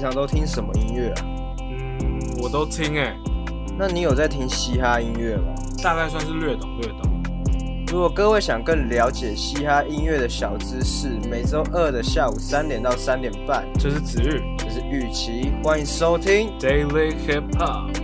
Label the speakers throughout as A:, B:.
A: 平常都听什么音乐啊？
B: 嗯，我都听哎。
A: 那你有在听嘻哈音乐吗？
B: 大概算是略懂略懂。
A: 如果各位想更了解嘻哈音乐的小知识，每周二的下午三点到三点半，
B: 这是子玉，
A: 这是玉琪，欢迎收听
B: Daily Hip Hop。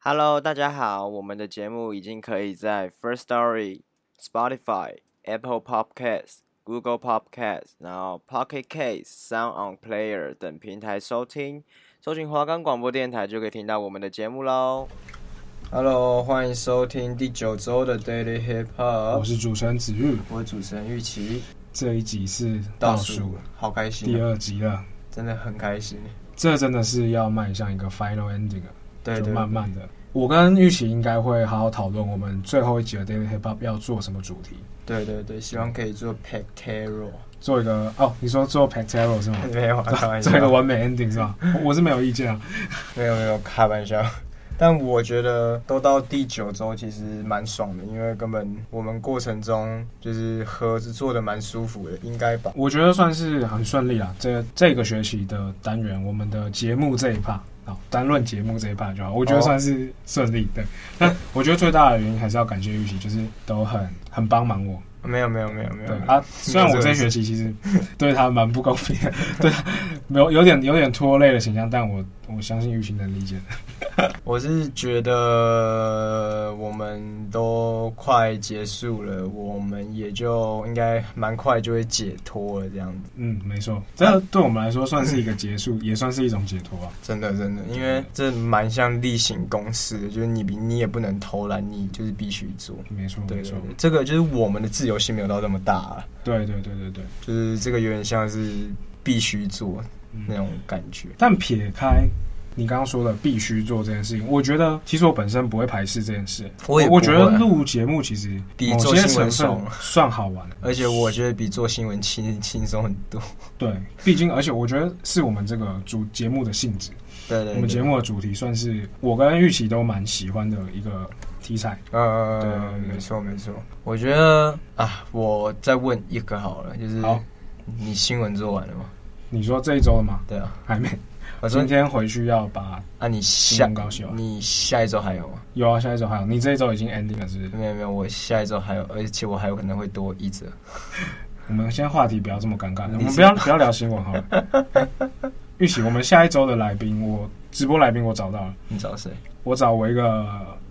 A: Hello，大家好，我们的节目已经可以在 First Story、Spotify。Apple Podcast、Google Podcast，然后 Pocket Cast、Sound On Player 等平台收听，搜寻华冈广播电台就可以听到我们的节目喽。Hello，欢迎收听第九周的 Daily Hip Hop。
B: 我是主持人子玉，
A: 我是主持人玉琪。
B: 这一集是倒数，
A: 好开心，
B: 第二集了，
A: 真的很开心。
B: 这真的是要迈向一个 Final Ending 了，
A: 对，
B: 就慢慢的。我跟玉琪应该会好好讨论我们最后一集的 Daily Hip Hop 要做什么主题。
A: 对对对，希望可以做 Pactero，
B: 做一个哦，你说做 Pactero 是吗？
A: 没有，开玩笑，
B: 做一个完美 ending 是吧？我是没有意见啊，
A: 没有没有，开玩笑。但我觉得都到第九周，其实蛮爽的，因为根本我们过程中就是盒子做的蛮舒服的，应该吧？
B: 我觉得算是很顺利啦。这这个学期的单元，我们的节目这一 part。好，单论节目这一 part 就好，我觉得算是顺利。对，那我觉得最大的原因还是要感谢玉琪，就是都很很帮忙我。
A: 没有没有没有没有。
B: 啊，虽然我这学期其实对他蛮不公平的，对，没有有点有点拖累的形象，但我我相信玉琴能理解的。
A: 我是觉得我们都快结束了，我们也就应该蛮快就会解脱了这样子。
B: 嗯，没错，这对我们来说算是一个结束，也算是一种解脱啊。
A: 真的真的，因为这蛮像例行公事的，就是你你也不能偷懒，你就是必须做。
B: 没错，没错，
A: 这个就是我们的自由性没有到这么大啊。
B: 对对对对对，
A: 就是这个有点像是必须做那种感觉。
B: 但撇开。你刚刚说的必须做这件事情，我觉觉得其实我本身不会排斥这件事。
A: 我也
B: 我觉得录节目其实
A: 比做新闻爽，
B: 算好玩，
A: 而且我觉得比做新闻轻轻松很多。
B: 对，毕竟而且我觉得是我们这个主节目的性质。
A: 对，对对，
B: 我们节目的主题算是我跟玉琪都蛮喜欢的一个题材。
A: 呃，对，没错没错。我觉得啊，我再问一个好了，就是好，你新闻做完了吗？
B: 你说这一周了吗？
A: 对啊，
B: 还没。我今天回去要把
A: 啊，你下
B: 高修
A: 你下一周还有吗？
B: 有啊，下一周还有。你这一周已经 ending 了，是不是？
A: 没有没有，我下一周还有，而且我还有可能会多一则。
B: 我们先话题不要这么尴尬，我们不要不要聊新闻好了。玉琪，我们下一周的来宾，我直播来宾我找到了。
A: 你找谁？
B: 我找我一个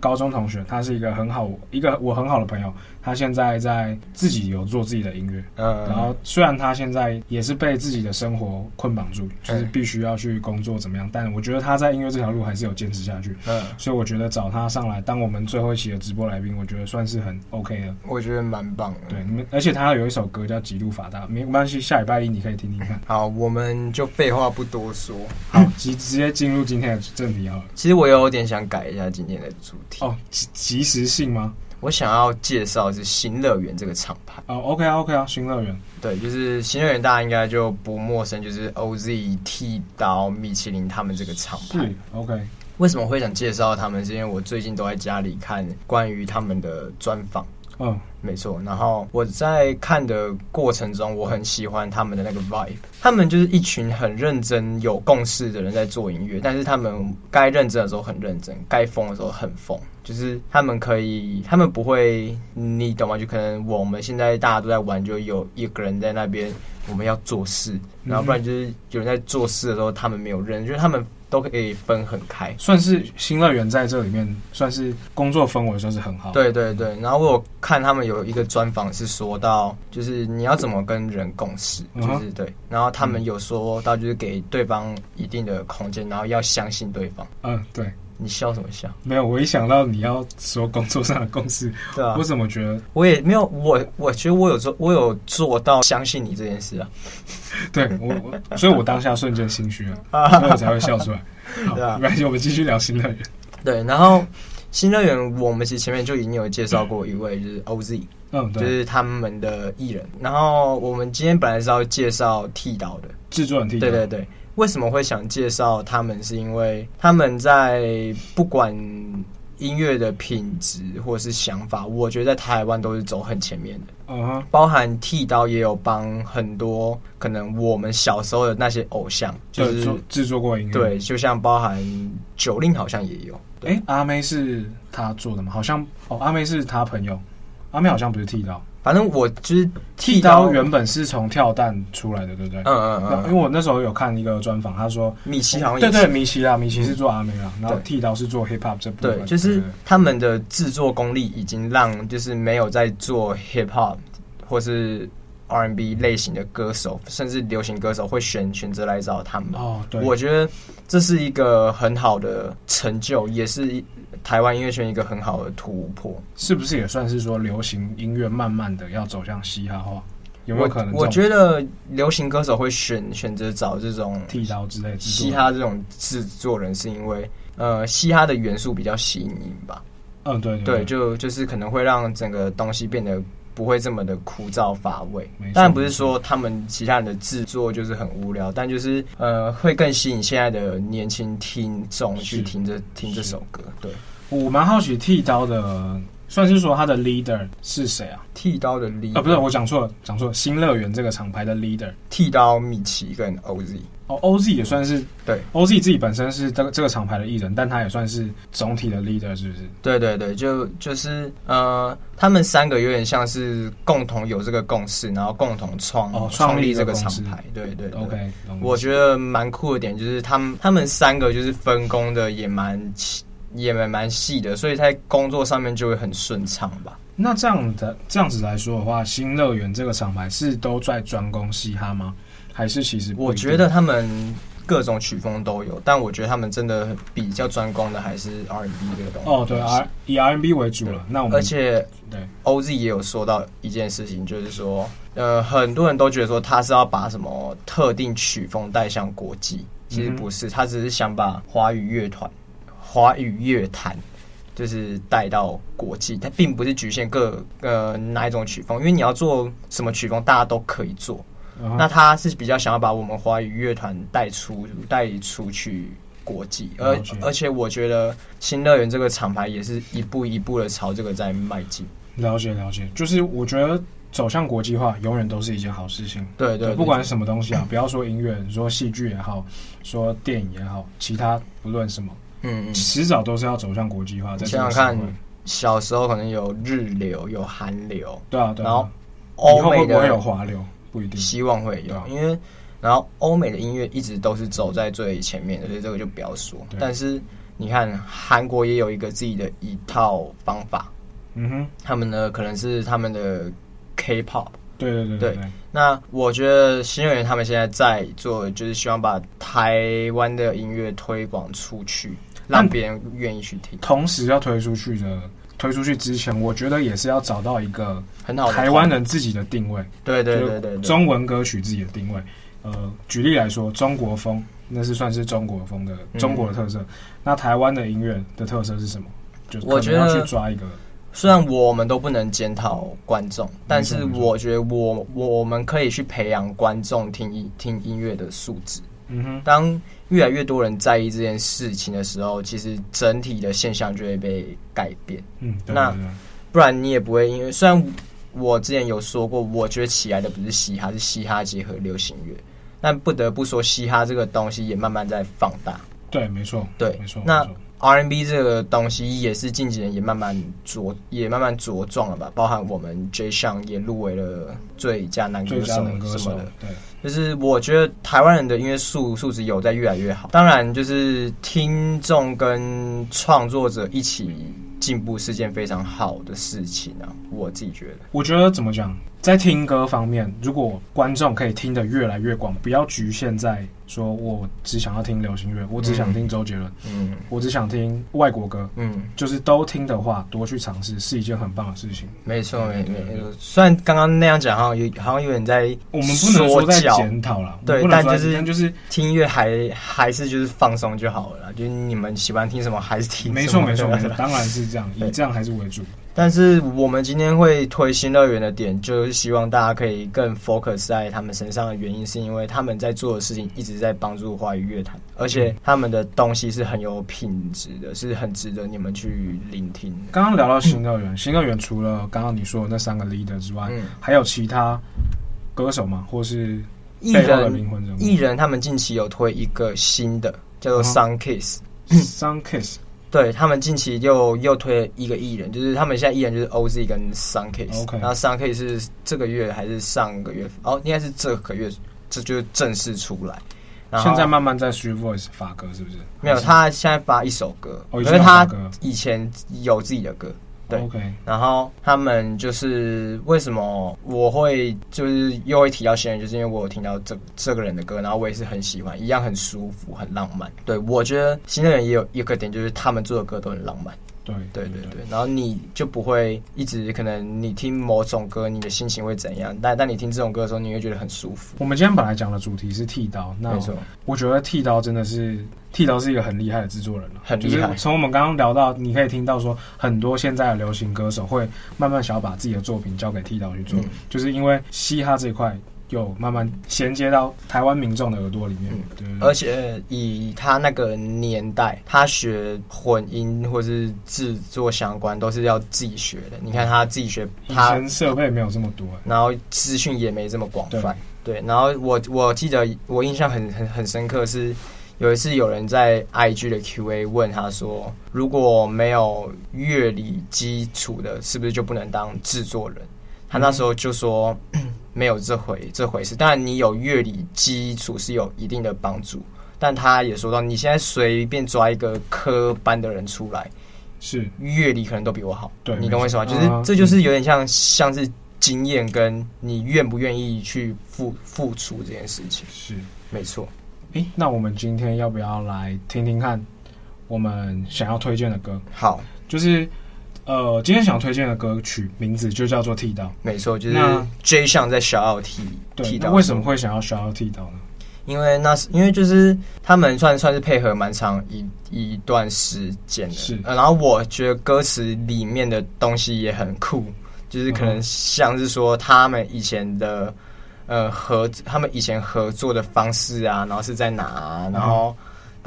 B: 高中同学，他是一个很好一个我很好的朋友。他现在在自己有做自己的音乐，嗯，然后虽然他现在也是被自己的生活捆绑住，就是必须要去工作怎么样，但我觉得他在音乐这条路还是有坚持下去，嗯，所以我觉得找他上来当我们最后一期的直播来宾，我觉得算是很 OK 的。
A: 我觉得蛮棒的，
B: 对，你们，而且他有一首歌叫《极度法大》，没关系，下礼拜一你可以听听看。
A: 好，我们就废话不多说，
B: 好，直直接进入今天的正题好了。
A: 其实我有点想改一下今天的主题
B: 哦，即即时性吗？
A: 我想要介绍是新乐园这个厂牌
B: 哦，OK 啊，OK 啊，新乐园，
A: 对，就是新乐园，大家应该就不陌生，就是 OZ、剃刀、米其林他们这个厂牌
B: ，OK。
A: 为什么会想介绍他们？是因为我最近都在家里看关于他们的专访。嗯，没错。然后我在看的过程中，我很喜欢他们的那个 vibe。他们就是一群很认真、有共识的人在做音乐，但是他们该认真的时候很认真，该疯的时候很疯。就是他们可以，他们不会，你懂吗？就可能我们现在大家都在玩，就有一个人在那边，我们要做事，然后不然就是有人在做事的时候，他们没有认，就是他们。都可以分很开，
B: 算是新乐园在这里面算是工作氛围算是很好。
A: 对对对，然后我看他们有一个专访是说到，就是你要怎么跟人共事，就是对。然后他们有说到，就是给对方一定的空间，然后要相信对方。
B: 嗯，对。
A: 你笑什么笑？
B: 没有，我一想到你要说工作上的公司，对啊，我怎么觉得
A: 我也没有，我我觉得我有做，我有做到相信你这件事啊。
B: 对我，我，所以我当下瞬间心虚了，所以我才会笑出来。对啊，没关系，我们继续聊新乐园。
A: 对，然后新乐园，我们其实前面就已经有介绍过一位，就是 OZ，嗯，对，就是他们的艺人。然后我们今天本来是要介绍剃刀的
B: 制作人，剃刀，
A: 对对对。为什么会想介绍他们？是因为他们在不管音乐的品质或是想法，我觉得在台湾都是走很前面的。嗯哼，包含剃刀也有帮很多可能我们小时候的那些偶像，就是
B: 制作过音乐。
A: 对，就像包含九令好像也有。
B: 哎，阿妹是他做的吗？好像哦，阿妹是他朋友。阿妹好像不是剃刀。
A: 反正我就是
B: 剃刀，原本是从跳蛋出来的，对不对？嗯嗯嗯。因为我那时候有看一个专访，他说
A: 米奇好像
B: 对对米奇啦，米奇是做阿美啦，然后剃刀是做 hip hop 这部分。
A: 对，就是他们的制作功力已经让就是没有在做 hip hop 或是 R N B 类型的歌手，甚至流行歌手会选选择来找他们。哦，对。我觉得这是一个很好的成就，也是。台湾音乐圈一个很好的突破，
B: 是不是也算是说流行音乐慢慢的要走向嘻哈化？有没有可能？
A: 我觉得流行歌手会选选择找这种
B: 剃刀之类的
A: 嘻哈这种制作人，是因为呃，嘻哈的元素比较吸引吧？
B: 嗯，对对，
A: 对，对，就就是可能会让整个东西变得。不会这么的枯燥乏味，当然不是说他们其他人的制作就是很无聊，但就是呃会更吸引现在的年轻听众去听这听这首歌。对，
B: 我蛮好奇剃刀的，算是说他的 leader 是谁啊？
A: 剃刀的 leader
B: 啊，不是我讲错了，讲错了，新乐园这个厂牌的 leader，
A: 剃刀米奇跟 OZ。
B: 哦，OZ 也算是对，OZ 自己本身是这个这个厂牌的艺人，但他也算是总体的 leader，是不是？
A: 对对对，就就是呃，他们三个有点像是共同有这个共识，然后共同创创、哦、立这个厂牌。对对，对，OK，我觉得蛮酷的点就是他们他们三个就是分工的也蛮也蛮蛮细的，所以在工作上面就会很顺畅吧。
B: 那这样的这样子来说的话，新乐园这个厂牌是都在专攻嘻哈吗？还是其实
A: 我觉得他们各种曲风都有，但我觉得他们真的比较专攻的还是 R N B 这个东西。
B: 哦，对，R 以 R N B 为主了。那我们
A: 而且对 OZ 也有说到一件事情，就是说，呃，很多人都觉得说他是要把什么特定曲风带向国际，其实不是，他只是想把华语乐团、华语乐坛就是带到国际，它并不是局限各呃哪一种曲风，因为你要做什么曲风，大家都可以做。Uh huh. 那他是比较想要把我们华语乐团带出带出去国际，而而且我觉得新乐园这个厂牌也是一步一步的朝这个在迈进。
B: 了解了解，就是我觉得走向国际化永远都是一件好事情。
A: 对对，
B: 不管什么东西啊，不要说音乐，说戏剧也好，说电影也好，其他不论什么，嗯，迟早都是要走向国际化。
A: 你想想看，小时候可能有日流，有韩流，
B: 对啊，对啊，
A: 然后欧美的
B: 会不会
A: 希望会有，因为然后欧美的音乐一直都是走在最前面的，所以这个就不要说。但是你看韩国也有一个自己的一套方法，嗯哼，他们呢可能是他们的 K-pop，
B: 对对对对。
A: 那我觉得新乐园他们现在在做，就是希望把台湾的音乐推广出去，让别人愿意去听。
B: 同时要推出去的。推出去之前，我觉得也是要找到一个很好台湾人自己的定位。
A: 对对对对，
B: 中文歌曲自己的定位。呃，举例来说，中国风那是算是中国风的中国的特色。嗯、那台湾的音乐的特色是什么？就我觉得要去抓一个。
A: 虽然我们都不能检讨观众，但是我觉得我我们可以去培养观众听音听音乐的素质。嗯哼，当越来越多人在意这件事情的时候，其实整体的现象就会被改变。嗯，那不然你也不会因为，虽然我之前有说过，我觉得起来的不是嘻哈，是嘻哈结合流行乐，但不得不说，嘻哈这个东西也慢慢在放大。
B: 对，没错，
A: 对，没错。那 R&B 这个东西也是近几年也慢慢茁也慢慢茁壮了吧？包含我们 Jay Sean 也入围了最佳男歌手什么的。对，就是我觉得台湾人的音乐素素质有在越来越好。当然，就是听众跟创作者一起进步是件非常好的事情啊！我自己觉得。
B: 我觉得怎么讲，在听歌方面，如果观众可以听得越来越广，不要局限在说我只想要听流行乐，我只想听周杰伦，嗯，我只想听外国歌，嗯，就是都听的话，多去尝试是一件很棒的事情。
A: 没错，没没错。虽然刚刚那样讲，好像有好像有点在
B: 我们不能说在检讨了，
A: 对，但就是就是听音乐还还是就是放松就好了，就是你们喜欢听什么还是听什么。
B: 没错，没错，没错，当然是这样，以这样还是为主。
A: 但是我们今天会推新乐园的点，就是希望大家可以更 focus 在他们身上的原因，是因为他们在做的事情一直在帮助华语乐坛，而且他们的东西是很有品质的，是很值得你们去聆听。
B: 刚刚聊到新乐园，嗯、新乐园除了刚刚你说的那三个 leader 之外，嗯、还有其他歌手吗？或是
A: 艺人？艺人他们近期有推一个新的，叫做 Sun Kiss，嗯、
B: Sun Kiss。
A: 对，他们近期又又推了一个艺人，就是他们现在艺人就是 OZ 跟 Sunkist
B: Okay.
A: 然后 Sun Kiss 是这个月还是上个月？哦，应该是这个月，这就正式出来。然后
B: 现在慢慢在 Street Voice 发歌，是不是？
A: 没有，他现在发一首歌，因为他以前有自己的歌。对，OK。然后他们就是为什么我会就是又会提到新人，就是因为我有听到这这个人的歌，然后我也是很喜欢，一样很舒服，很浪漫。对，我觉得新人也有一个点，就是他们做的歌都很浪漫。对对对对，然后你就不会一直可能你听某种歌，你的心情会怎样？但但你听这种歌的时候，你会觉得很舒服。
B: 我们今天本来讲的主题是剃刀，那我觉得剃刀真的是剃刀是一个很厉害的制作人了，
A: 很厉害。
B: 从我们刚刚聊到，你可以听到说，很多现在的流行歌手会慢慢想要把自己的作品交给剃刀去做，嗯、就是因为嘻哈这一块。有慢慢衔接到台湾民众的耳朵里面，对，
A: 而且以他那个年代，他学混音或是制作相关都是要自己学的。你看他自己学，他
B: 以前设备没有这么多，
A: 然后资讯也没这么广泛，对，对。然后我我记得我印象很很很深刻，是有一次有人在 IG 的 QA 问他说，如果没有乐理基础的，是不是就不能当制作人？他那时候就说。嗯没有这回这回事，当然你有乐理基础是有一定的帮助，但他也说到，你现在随便抓一个科班的人出来，
B: 是
A: 乐理可能都比我好，对，你懂我意思吗？就是这就是有点像像是经验跟你愿不愿意去付付出这件事情，
B: 是
A: 没错。
B: 诶，那我们今天要不要来听听看我们想要推荐的歌？
A: 好，
B: 就是。呃，今天想推荐的歌曲名字就叫做《剃刀》，
A: 没错，就是 J 项在小奥剃剃刀。
B: 为什么会想要小奥剃刀呢？
A: 因为那是因为就是他们算算是配合蛮长一一段时间的，
B: 是、
A: 呃。然后我觉得歌词里面的东西也很酷，就是可能像是说他们以前的呃合，他们以前合作的方式啊，然后是在哪、啊，然后。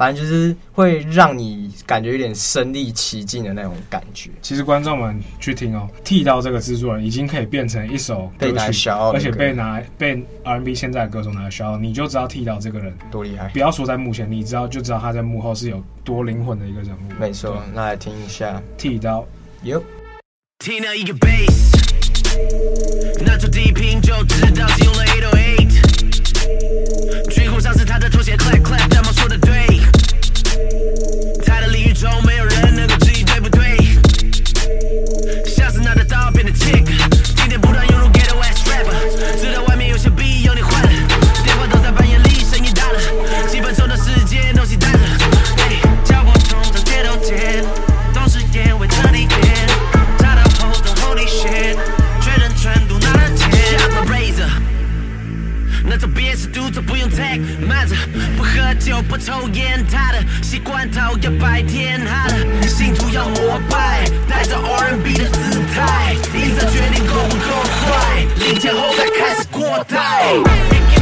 A: 嗯反正就是会让你感觉有点身临其境的那种感觉。
B: 其实观众们去听哦，剃刀这个制作人已经可以变成一首歌曲，而且被拿被 R&B 现在的歌手拿来销，你就知道剃刀这个人
A: 多厉害。
B: 不要说在幕前，你知道就知道他在幕后是有多灵魂的一个人物。
A: 没错，那来听一下
B: 剃刀。
A: Yep。
C: 听到一个 bass，拿出低频就知道是用了808。最后像是他的拖鞋，clap clap，他们说的不抽烟，他的习惯讨厌白天，他的信徒要膜拜，带着 R&B 的姿态，一直决定够不够帅，领钱后再开始过代。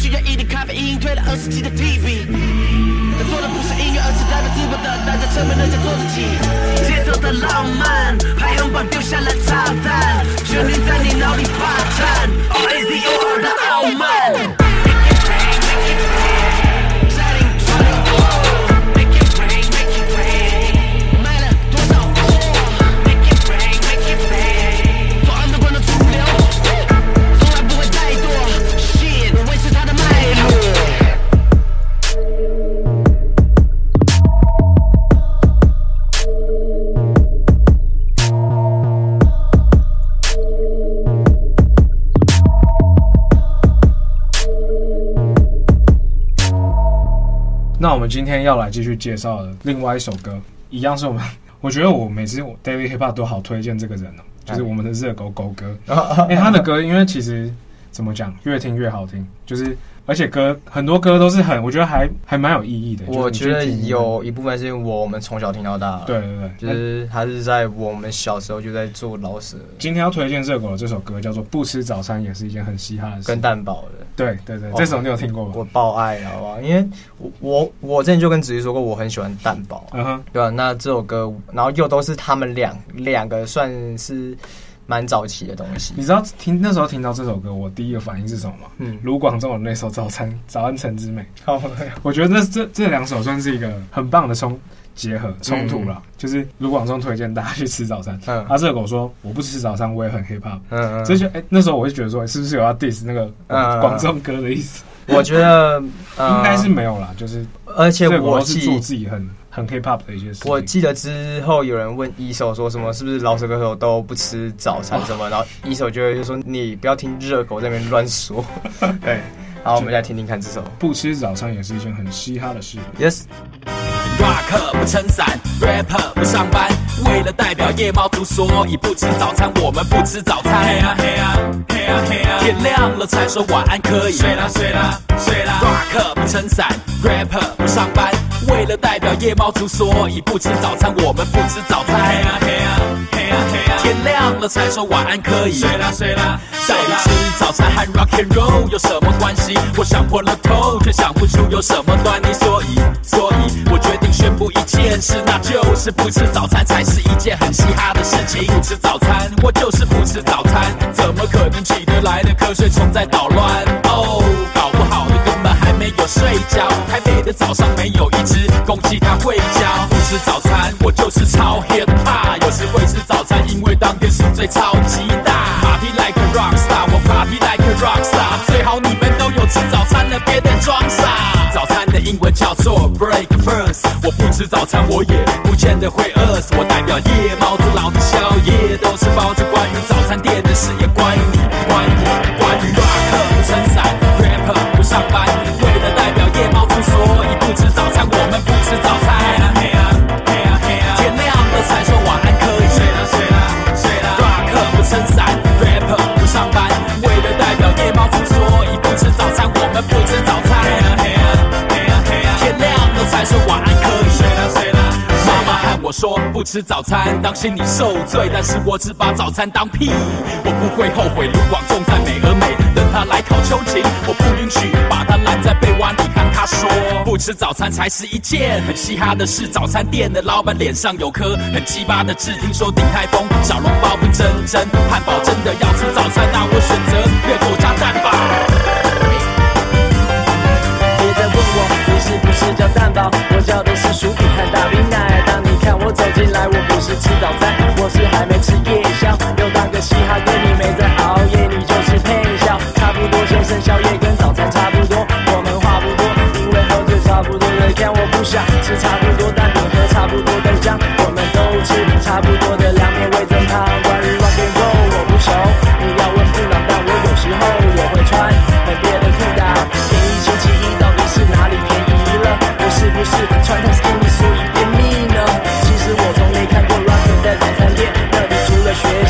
C: 需要一点咖啡因，推了二十几的 TV。他做的不是音乐，而是代表自我的，大家成为了叫做自己。节奏的浪漫，排行榜丢
D: 下了炸弹，旋律在你脑里霸占。O A Z O R 的傲慢。
B: 那我们今天要来继续介绍的另外一首歌，一样是我们，我觉得我每次我 Daily Hip Hop 都好推荐这个人哦，就是我们的热狗狗哥，因为他的歌，因为其实怎么讲，越听越好听，就是。而且歌很多歌都是很，我觉得还还蛮有意义的。
A: 我觉得有一部分是因为我们从小听到大。
B: 对对对，
A: 就是他是在我们小时候就在做老舍。
B: 今天要推荐热狗的这首歌叫做《不吃早餐也是一件很嘻哈的事》，
A: 跟蛋堡的。
B: 对对对，这首你有听过吗？
A: 我爆爱，好不好？因为我我我之前就跟子瑜说过，我很喜欢蛋堡，嗯哼，对吧？那这首歌，然后又都是他们两两个算是。蛮早期的东西，
B: 你知道听那时候听到这首歌，我第一个反应是什么吗？嗯，卢广仲的那首《早餐早安晨之美》。好，我觉得这这这两首算是一个很棒的冲结合冲突了。就是卢广仲推荐大家去吃早餐，嗯，他这个我说我不吃早餐，我也很 hip hop。嗯嗯，所以就哎，那时候我就觉得说，是不是有要 diss 那个广仲哥的意思？
A: 我觉得
B: 应该是没有啦，就是
A: 而且我
B: 是做自己很。很 hip hop 的一些事。
A: 我记得之后有人问一手说什么，是不是饶舌歌手都不吃早餐什么？然后一手就会就说，你不要听热狗在那边乱说。对，好，我们来听听看这首。
B: 不吃早餐也是一件很嘻哈的事。
A: Yes。
D: Rock 不撑伞，Rapper 不上班，为了代表夜猫族，所以不吃早餐。我们不吃早餐。嘿啊嘿啊嘿啊嘿啊，天亮了才说晚安可以。睡啦睡啦睡啦。Rock 不撑伞，Rapper 不上班。为了代表夜猫族，所以不吃早餐。我们不吃早餐。嘿啊嘿啊嘿啊嘿啊，天亮了才说晚安可以。睡啦睡啦，到底吃早餐和 Rock and Roll 有什么关系？我想破了头，却想不出有什么端倪。所以，所以我决定宣布一件事，那就是不吃早餐才是一件很嘻哈的事情。不吃早餐，我就是不吃早餐，怎么可能起得来的瞌睡虫在捣乱？哦，搞根本还没有睡觉。台北的早上没有一只公鸡它会叫。不吃早餐，我就是超 hip hop。有时会吃早餐，因为当天宿醉超级大。Party like a rock star，我 party like a rock star。最好你们都有吃早餐了，别再装傻。早餐的英文叫做 breakfast。我不吃早餐，我也不见得会饿死。我代表夜猫子，老子宵夜都是包子。关于早餐店的事，不吃早餐，当心你受罪。但是我只把早餐当屁，我不会后悔。卢广仲在美而美，等他来考秋瑾，我不允许把他拦在被窝里，看他说不吃早餐才是一件很嘻哈的事。早餐店的老板脸上有颗很鸡巴的痣，听说顶泰丰小笼包不真真，汉堡真的要吃早餐，那我选择热狗加蛋堡。
E: 是不是叫蛋堡？我叫的是薯饼和大冰奶。当你走进来，我不是吃早餐，我是还没吃夜宵。又当个嘻哈哥，你没在熬夜，你就是配笑。差不多先生宵夜跟早餐差不多，我们话不多，因为喝醉差不多。的看我不想吃差不多蛋饼，喝差不多豆浆，我们都吃差不多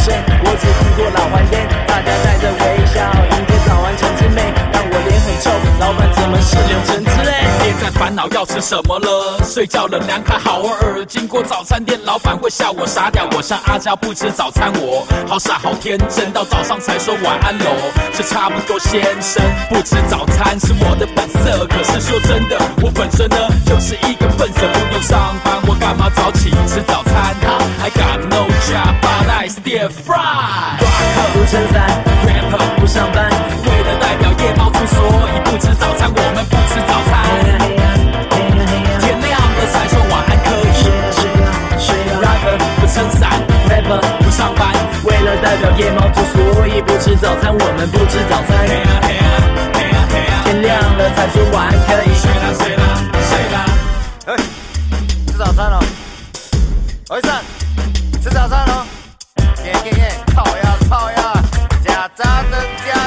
E: 生，我只听过老玩家。
D: 要吃什么了，睡觉了凉卡好耳。经过早餐店，老板会笑我傻屌，我像阿娇不吃早餐，我好傻好天真，到早上才说晚安喽。这差不多先生，不吃早餐是我的本色，可是说真的，我本身呢？就是一个笨色，不用上班，我干嘛早起吃早餐？哈，I got no job but I still Fry，Rock 不撑伞，Rapper 不上班，为了代表夜猫族，所以不吃早餐，我们不吃早餐。代表夜猫族，所以不吃早餐，我们不吃早餐。天亮了才说晚安可以。睡啦睡啦睡啦，
F: 哎，吃早餐了，儿子。吃早餐喽！耶耶耶！烤呀烤呀，加炸的加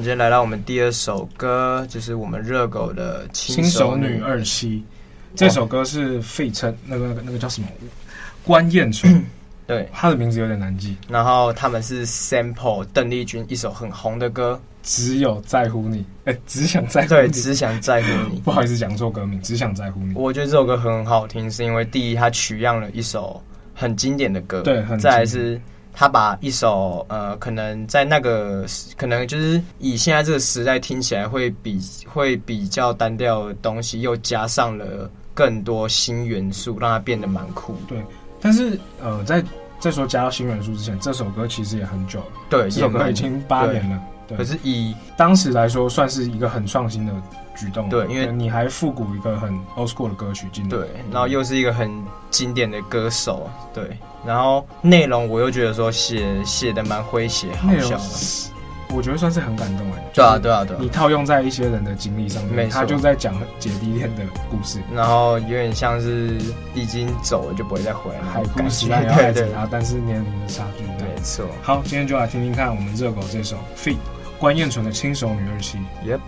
A: 们今天来到我们第二首歌，就是我们热狗的《新手女二七》。
B: 这首歌是费城那个那个那个叫什么？关彦纯。
A: 对，
B: 他的名字有点难记。
A: 然后他们是 sample 邓丽君一首很红的歌，《
B: 只有在乎你》。哎，只想在乎
A: 对，只想在乎你。
B: 不好意思，讲错歌名，《只想在乎你》。
A: 我觉得这首歌很好听，是因为第一，它取样了一首很经典的歌，
B: 对，很
A: 再来是。他把一首呃，可能在那个可能就是以现在这个时代听起来会比会比较单调的东西，又加上了更多新元素，让它变得蛮酷。
B: 对，但是呃，在在说加到新元素之前，这首歌其实也很久了。
A: 对，
B: 这首歌已经八年了。对，
A: 可是以
B: 当时来说，算是一个很创新的举动。
A: 对，因为
B: 你还复古一个很 old school 的歌曲进来。
A: 对，然后又是一个很经典的歌手。对。然后内容我又觉得说写写的蛮诙谐，好笑的，
B: 我觉得算是很感动哎。
A: 对啊对啊对啊！
B: 你套用在一些人的经历上面，他就在讲姐弟恋的故事，
A: 然后有点像是已经走了就不会再回来，
B: 还不习惯要爱着他，但是年龄的差距。
A: 没错。
B: 好，今天就来听听看我们热狗这首 feat. 关彦纯的轻熟女二七。
A: Yep。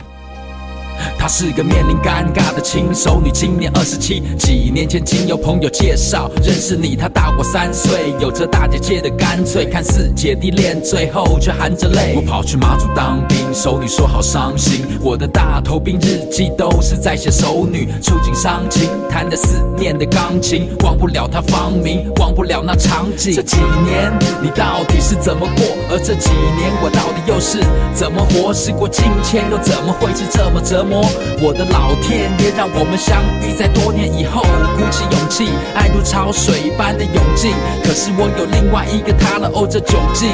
D: 她是个面临尴尬的轻熟女，今年二十七。几年前经由朋友介绍认识你，她大我三岁，有着大姐姐的干脆，看似姐弟恋，最后却含着泪。我跑去马祖当兵，熟女说好伤心。我的大头兵日记都是在写熟女触景伤情，弹着思念的钢琴，忘不了她芳名，忘不了那场景。这几年你到底是怎么过？而这几年我到底又是怎么活？时过境迁，又怎么会是这么折磨？我的老天爷，让我们相遇在多年以后，鼓起勇气，爱如潮水般的涌进。可是我有另外一个他了，哦，这窘境，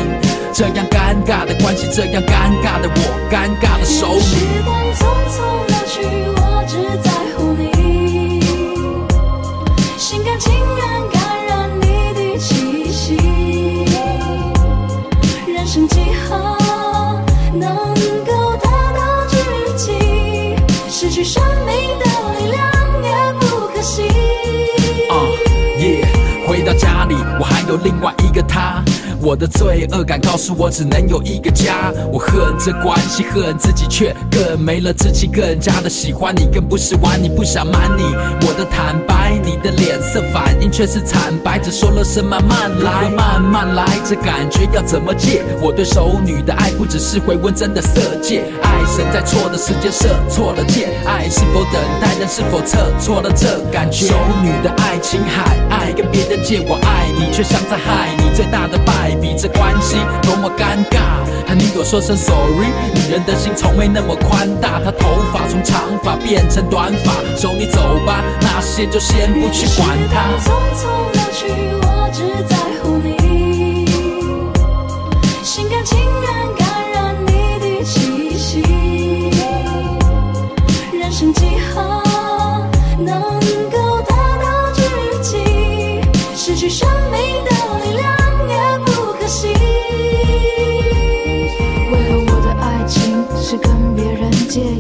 D: 这样尴尬的关系，这样尴尬的我，尴尬的手里。时光匆匆流去，我只在有另外一个他。我的罪恶感告诉我，只能有一个家。我恨这关系，恨自己，却更没了志气，更加的喜欢你，更不是玩你，不想瞒你。我的坦白，你的脸色反应却是惨白，只说了声慢慢来，慢慢来，这感觉要怎么戒？我对熟女的爱不只是回温，真的色戒。爱神在错的时间射错了箭，爱是否等待，人是否测错了这感觉？熟女的爱情海，爱跟别人借，我爱你，却像在害你，最大的败。比这关系多么尴尬，和女友说声 sorry。女人的心从没那么宽大，她头发从长发变成短发。说你走吧，那些就先不去管它。匆匆流去，我只在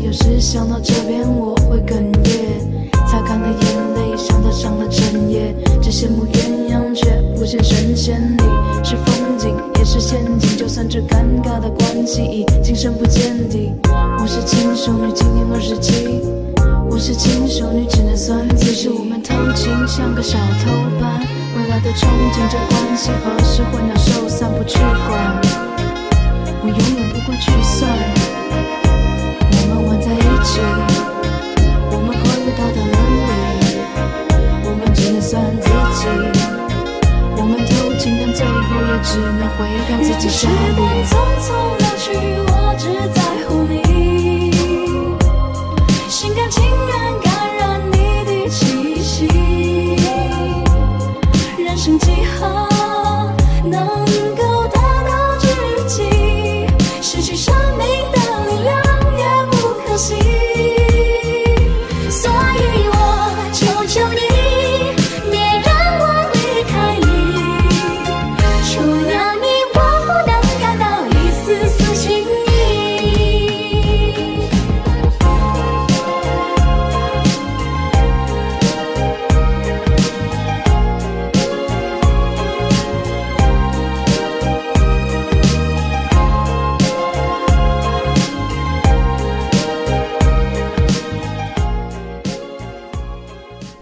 D: 有时想到这边我会哽咽，擦干了眼泪，想到上了整夜，只羡慕鸳鸯却不见神仙。你是风景，也是陷阱，就算这尴尬的关系已经深不见底。我是轻熟女，今年二十七，我是轻熟女，只能算自己。我们偷情像个小偷般，未来的憧憬，这关系何时会鸟兽散，不去管，我永远不会去算。我们跨
G: 越道德，我们只算自己，我们最后也只能毁。时光匆匆流去，我只在乎你，心甘情愿。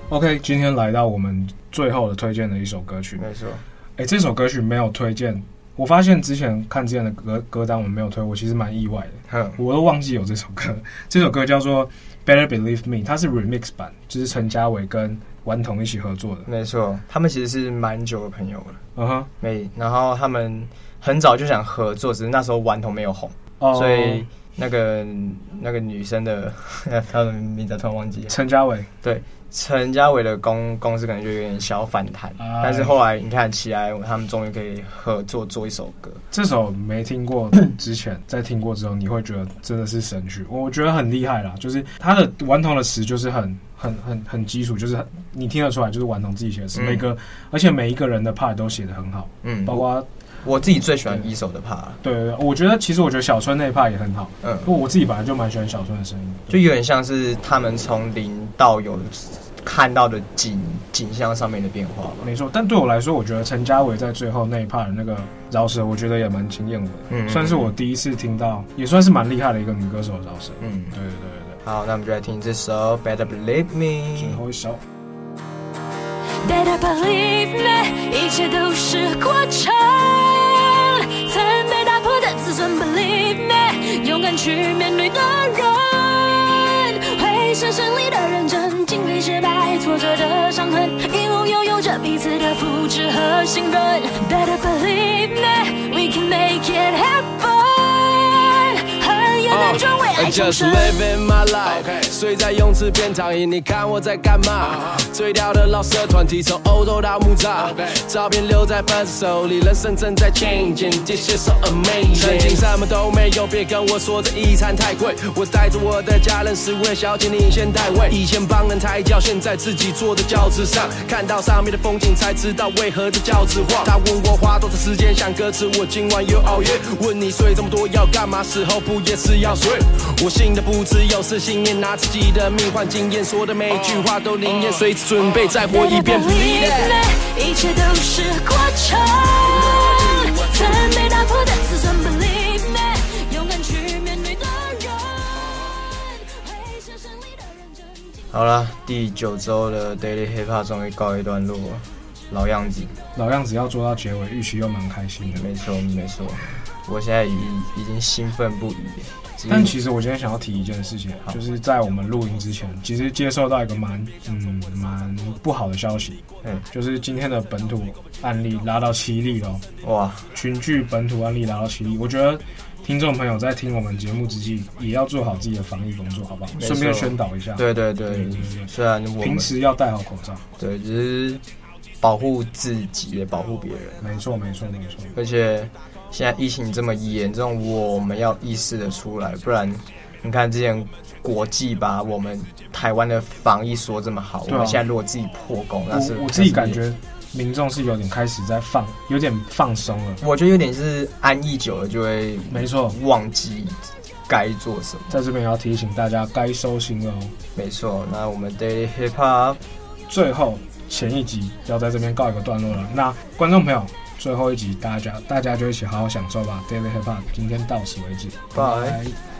B: ？OK，今天来到我们最后的推荐的一首歌曲，
A: 没错。
B: 哎，这首歌曲没有推荐，我发现之前看之前的歌歌单我们没有推，我其实蛮意外的，
A: 哼
B: 我都忘记有这首歌。这首歌叫做《Better Believe Me》，它是 Remix 版，就是陈嘉伟跟顽童一起合作的。
A: 没错，他们其实是蛮久的朋友了。
B: 嗯哼，
A: 没，然后他们很早就想合作，只是那时候顽童没有红，oh. 所以那个那个女生的 她的名字突然忘记了，
B: 陈嘉伟，
A: 对。陈家伟的公公司可能就有点小反弹，哎、但是后来你看起来，他们终于可以合作做一首歌。
B: 这首没听过 之前，在听过之后，你会觉得真的是神曲，我觉得很厉害啦。就是他的顽童的词就是很很很很基础，就是你听得出来就是顽童自己写的词，嗯、每个而且每一个人的 part 都写得很好，嗯，包括。
A: 我自己最喜欢一手的 part，
B: 对对对，我觉得其实我觉得小春那一 part 也很好，嗯，不过我自己本来就蛮喜欢小春的声音，
A: 就有点像是他们从零到有看到的景景象上面的变化吧。
B: 没错，但对我来说，我觉得陈嘉伟在最后那一 part 的那个饶舌，我觉得也蛮惊艳我的，嗯，算是我第一次听到，也算是蛮厉害的一个女歌手的饶舌，嗯，对对对对。
A: 好，那我们就来听这首 Better Believe Me，
B: 最后一首。
G: Better believe me，一切都是过程。勇敢去面对的人，会是胜利的认真。经历失败、挫折的伤痕，一路拥有着彼此的扶持和信任。Better believe me，we can make it happen。
H: I just living my life，睡在泳池边躺椅，你看我在干嘛？最屌的老色团体从欧洲到木栅，照片留在粉丝手里，人生正在 changing，this is so amazing。曾经什么都没有，别跟我说这一餐太贵。我带着我的家人，十位小姐你先带位。以前帮人抬轿，现在自己坐在轿子上，看到上面的风景，才知道为何这轿子晃。他问我花多少时间想歌词，我今晚又熬夜。问你睡这么多要干嘛？时候不也是要睡？我信的不只有是信念，拿自己的命换经验，说的每一句话都灵验，随时准备再活一遍。Believe
G: me，一切都是过程。曾被打破的自尊，Believe me，勇敢去面对的人，会是胜利的认真。
A: 好了，第九周的 Daily Hip Hop 终于告一段落，老样子，
B: 老样子要做到结尾，预期又蛮开心的。
A: 没错，没错，我现在已已经兴奋不已。
B: 但其实我今天想要提一件事情，就是在我们录音之前，其实接受到一个蛮嗯蛮不好的消息，嗯，就是今天的本土案例拉到七例了，哇，群聚本土案例拉到七例，我觉得听众朋友在听我们节目之际，也要做好自己的防疫工作，好不好？顺便宣导一下，
A: 对对对，对对对，虽然我
B: 平时要戴好口罩，
A: 对，只是保护自己也保护别人，
B: 没错没错没错，
A: 而且。现在疫情这么严重，我们要意识的出来，不然你看之前国际把我们台湾的防疫说这么好，啊、我们现在如果自己破功，那是
B: 我，我自己感觉民众是有点开始在放，有点放松了。
A: 我觉得有点是安逸久了就会没错忘记该做什么。
B: 在这边要提醒大家该收心了哦。
A: 没错，那我们 Daily Hip Hop
B: 最后前一集要在这边告一个段落了。那观众朋友。最后一集，大家大家就一起好好享受吧。Daily Hip Hop，今天到此为止，拜拜。